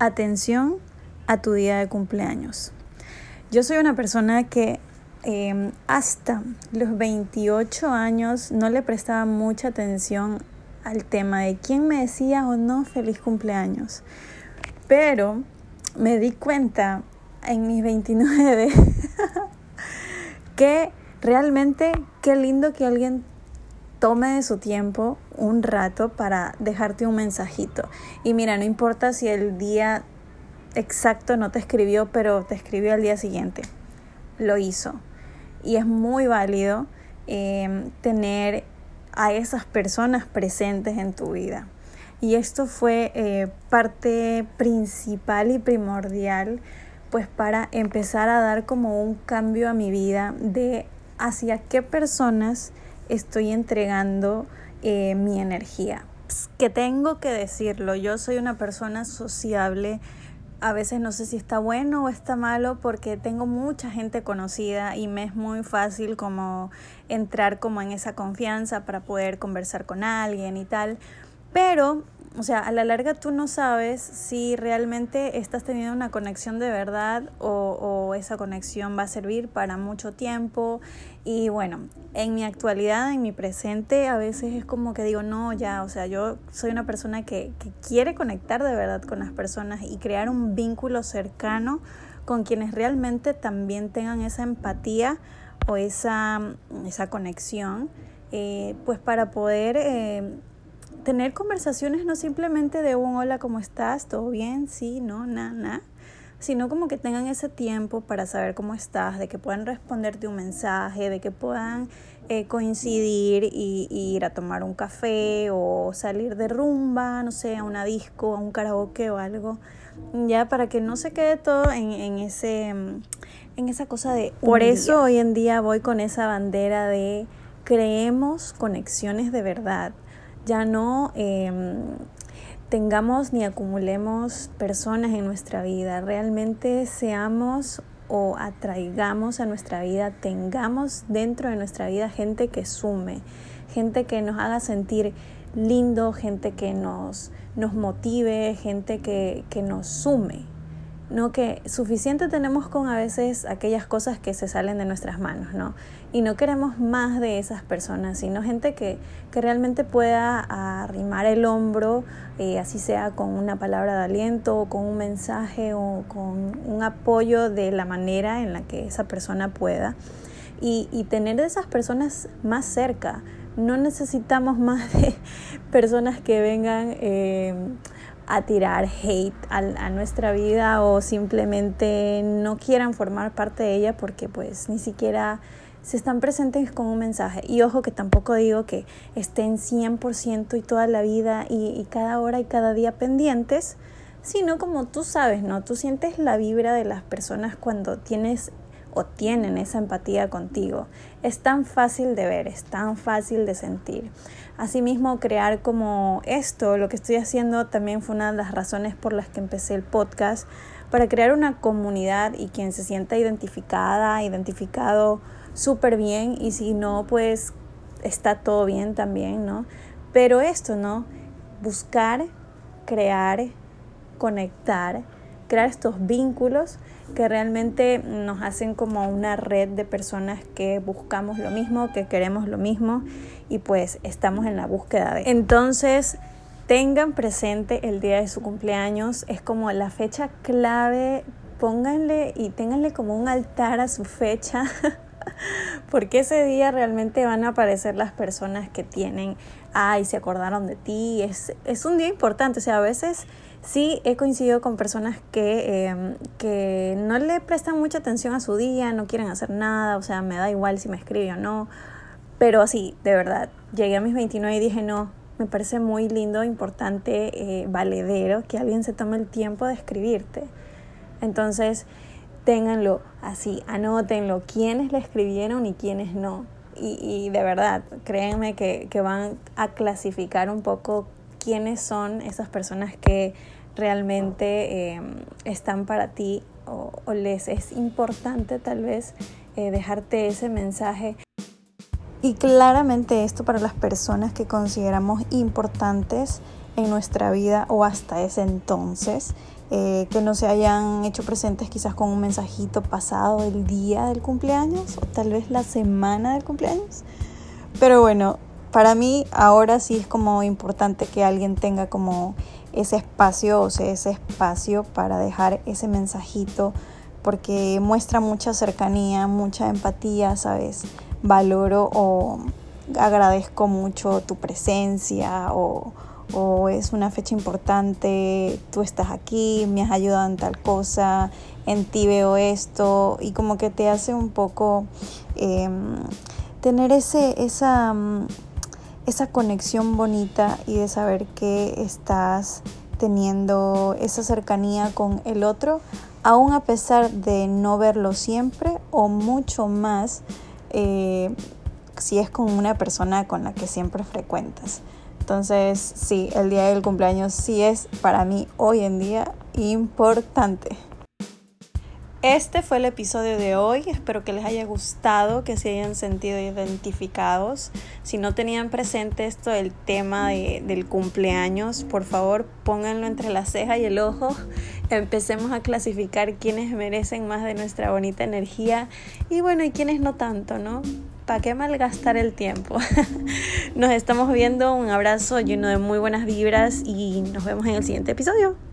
atención a tu día de cumpleaños. Yo soy una persona que em, hasta los 28 años no le prestaba mucha atención al tema de quién me decía o no feliz cumpleaños. Pero me di cuenta en mis 29 que realmente qué lindo que alguien tome de su tiempo un rato para dejarte un mensajito. Y mira, no importa si el día exacto no te escribió, pero te escribió al día siguiente. Lo hizo. Y es muy válido em, tener a esas personas presentes en tu vida. Y esto fue eh, parte principal y primordial pues para empezar a dar como un cambio a mi vida de hacia qué personas estoy entregando eh, mi energía. que tengo que decirlo, yo soy una persona sociable. A veces no sé si está bueno o está malo porque tengo mucha gente conocida y me es muy fácil como entrar como en esa confianza para poder conversar con alguien y tal. Pero o sea, a la larga tú no sabes si realmente estás teniendo una conexión de verdad o, esa conexión va a servir para mucho tiempo. Y bueno, en mi actualidad, en mi presente, a veces es como que digo, no, ya, o sea, yo soy una persona que, que quiere conectar de verdad con las personas y crear un vínculo cercano con quienes realmente también tengan esa empatía o esa, esa conexión, eh, pues para poder... Eh, tener conversaciones no simplemente de un hola, ¿cómo estás? ¿Todo bien? Sí, no, nada, nada. Sino como que tengan ese tiempo para saber cómo estás, de que puedan responderte un mensaje, de que puedan eh, coincidir y, ir a tomar un café o salir de rumba, no sé, a una disco, a un karaoke o algo. Ya para que no se quede todo en, en ese en esa cosa de por eso hoy en día voy con esa bandera de creemos conexiones de verdad ya no em, tengamos ni acumulemos personas en nuestra vida, realmente seamos o atraigamos a nuestra vida, tengamos dentro de nuestra vida gente que sume, gente que nos haga sentir lindo, gente que nos, nos motive, gente que, que nos sume. ¿No? Que suficiente tenemos con a veces aquellas cosas que se salen de nuestras manos, ¿no? Y no queremos más de esas personas, sino gente que, que realmente pueda arrimar el hombro, eh, así sea con una palabra de aliento, o con un mensaje o con un apoyo de la manera en la que esa persona pueda. Y, y tener de esas personas más cerca. No necesitamos más de personas que vengan... Eh, a tirar hate a, nuestra vida o simplemente no quieran formar parte de ella porque pues ni siquiera se están presentes con un mensaje. Y ojo que tampoco digo que estén 100% y toda la vida y, y, cada hora y cada día pendientes, sino como tú sabes, ¿no? Tú sientes la vibra de las personas cuando tienes o tienen esa empatía contigo. Es tan fácil de ver, es tan fácil de sentir. Asimismo, crear como esto, lo que estoy haciendo también fue una de las razones por las que empecé el podcast, para crear una comunidad y quien se sienta identificada, identificado súper bien y si no, pues está todo bien también, ¿no? Pero esto, ¿no? Buscar, crear, conectar, crear estos vínculos que realmente nos hacen como una red de personas que buscamos lo mismo, que queremos lo mismo y pues estamos en la búsqueda de. Entonces, tengan presente el día de su cumpleaños, es como la fecha clave, pónganle y ténganle como un altar a su fecha. porque ese día realmente van a aparecer las personas que tienen, ay, se acordaron de ti, es, es un día importante, o sea, a veces Sí, he coincidido con personas que, em, que no le prestan mucha atención a su día, no quieren hacer nada, o sea, me da igual si me escribe o no. Pero sí, de verdad, llegué a mis 29 y dije, no, me parece muy lindo, importante, eh, valedero que alguien se tome el tiempo de escribirte. Entonces, ténganlo así, anótenlo, quiénes le escribieron y quiénes no. Y, y de verdad, créanme que, que van a clasificar un poco quiénes son esas personas que realmente em, están para ti o, les es importante tal vez eh, dejarte ese mensaje. Y claramente esto para las personas que consideramos importantes en nuestra vida o hasta ese entonces, eh, que no se hayan hecho presentes quizás con un mensajito pasado el día del cumpleaños o tal vez la semana del cumpleaños. Pero bueno, para mí ahora sí es como importante que alguien tenga como ese espacio, o sea, ese espacio para dejar ese mensajito, porque muestra mucha cercanía, mucha empatía, ¿sabes? Valoro o agradezco mucho tu presencia o, o es una fecha importante, tú estás aquí, me has ayudado en tal cosa, en ti veo esto, y como que te hace un poco em, tener ese, esa esa conexión bonita y de saber que estás teniendo esa cercanía con el otro, aún a pesar de no verlo siempre o mucho más eh, si es con una persona con la que siempre frecuentas. Entonces, sí, el día del cumpleaños sí es para mí hoy en día importante. Este fue el episodio de hoy, espero que les haya gustado, que se hayan sentido identificados. Si no tenían presente esto del tema del cumpleaños, por favor pónganlo entre la ceja y el ojo. Empecemos a clasificar quiénes merecen más de nuestra bonita energía y bueno, y quiénes no tanto, ¿no? ¿Para qué malgastar el tiempo? nos estamos viendo, un abrazo lleno de muy buenas vibras y nos vemos en el siguiente episodio.